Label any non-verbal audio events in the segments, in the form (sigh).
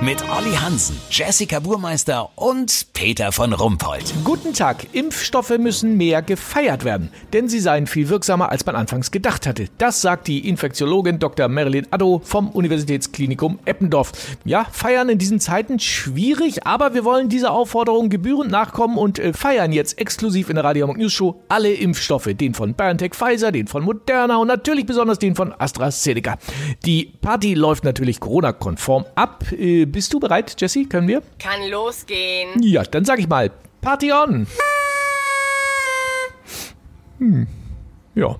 Mit Olli Hansen, Jessica Burmeister und Peter von Rumpold. Guten Tag. Impfstoffe müssen mehr gefeiert werden, denn sie seien viel wirksamer, als man anfangs gedacht hatte. Das sagt die Infektiologin Dr. Marilyn Addo vom Universitätsklinikum Eppendorf. Ja, feiern in diesen Zeiten schwierig, aber wir wollen dieser Aufforderung gebührend nachkommen und äh, feiern jetzt exklusiv in der Radio News Show alle Impfstoffe. Den von BioNTech Pfizer, den von Moderna und natürlich besonders den von AstraZeneca. Die Party läuft natürlich Corona-konform ab. Äh, bist du bereit, Jessie? Können wir? Kann losgehen. Ja, dann sag ich mal, Party on! Hm, ja.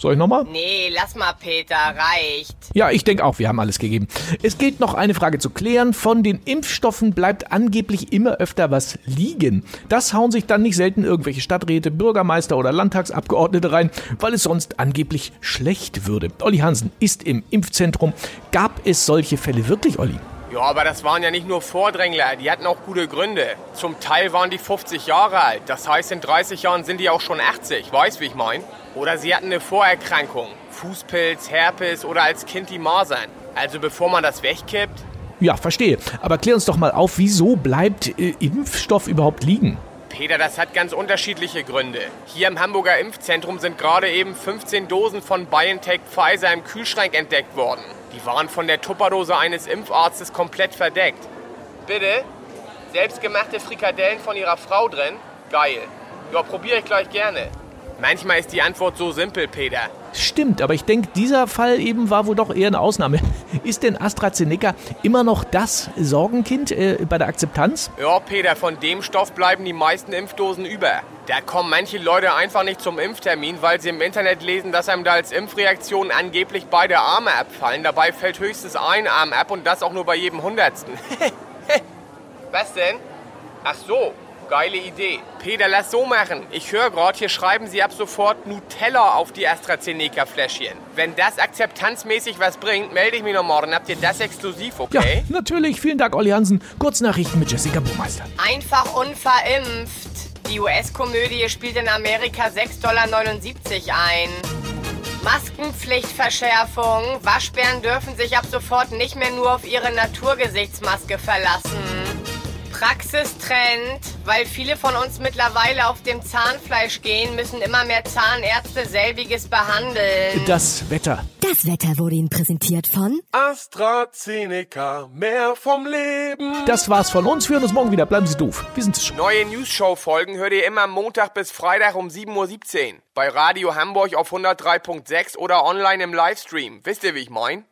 Soll ich nochmal? Nee, lass mal, Peter, reicht. Ja, ich denke auch, wir haben alles gegeben. Es gilt noch eine Frage zu klären. Von den Impfstoffen bleibt angeblich immer öfter was liegen. Das hauen sich dann nicht selten irgendwelche Stadträte, Bürgermeister oder Landtagsabgeordnete rein, weil es sonst angeblich schlecht würde. Olli Hansen ist im Impfzentrum. Gab es solche Fälle wirklich, Olli? Ja, aber das waren ja nicht nur Vordrängler, die hatten auch gute Gründe. Zum Teil waren die 50 Jahre alt, das heißt in 30 Jahren sind die auch schon 80, weißt wie ich mein? Oder sie hatten eine Vorerkrankung, Fußpilz, Herpes oder als Kind die Masern. Also bevor man das wegkippt, Ja, verstehe. Aber klär uns doch mal auf, wieso bleibt äh, Impfstoff überhaupt liegen? Peter, das hat ganz unterschiedliche Gründe. Hier im Hamburger Impfzentrum sind gerade eben 15 Dosen von BioNTech Pfizer im Kühlschrank entdeckt worden. Die waren von der Tupperdose eines Impfarztes komplett verdeckt. Bitte? Selbstgemachte Frikadellen von ihrer Frau drin? Geil. Ja, probiere ich gleich gerne. Manchmal ist die Antwort so simpel, Peter. Stimmt, aber ich denke, dieser Fall eben war wohl doch eher eine Ausnahme. Ist denn AstraZeneca immer noch das Sorgenkind äh, bei der Akzeptanz? Ja, Peter, von dem Stoff bleiben die meisten Impfdosen über. Da kommen manche Leute einfach nicht zum Impftermin, weil sie im Internet lesen, dass einem da als Impfreaktion angeblich beide Arme abfallen. Dabei fällt höchstens ein Arm ab und das auch nur bei jedem Hundertsten. (laughs) Was denn? Ach so, geile Idee. Peter, lass so machen. Ich höre gerade, hier schreiben sie ab sofort Nutella auf die AstraZeneca-Fläschchen. Wenn das akzeptanzmäßig was bringt, melde ich mich noch morgen. Habt ihr das exklusiv, Ja, okay? natürlich. Vielen Dank, Olli Hansen. Kurznachrichten mit Jessica Buchmeister. Einfach unverimpft. Die US-Komödie spielt in Amerika 6,79 Dollar ein. Maskenpflichtverschärfung. Waschbären dürfen sich ab sofort nicht mehr nur auf ihre Naturgesichtsmaske verlassen. Praxistrend. Weil viele von uns mittlerweile auf dem Zahnfleisch gehen, müssen immer mehr Zahnärzte selbiges behandeln. Das Wetter. Das Wetter wurde Ihnen präsentiert von AstraZeneca, mehr vom Leben. Das war's von uns. Wir hören uns morgen wieder. Bleiben Sie doof. Wir sind es schon. Neue News-Show-Folgen hört ihr immer Montag bis Freitag um 7.17 Uhr. Bei Radio Hamburg auf 103.6 oder online im Livestream. Wisst ihr, wie ich mein?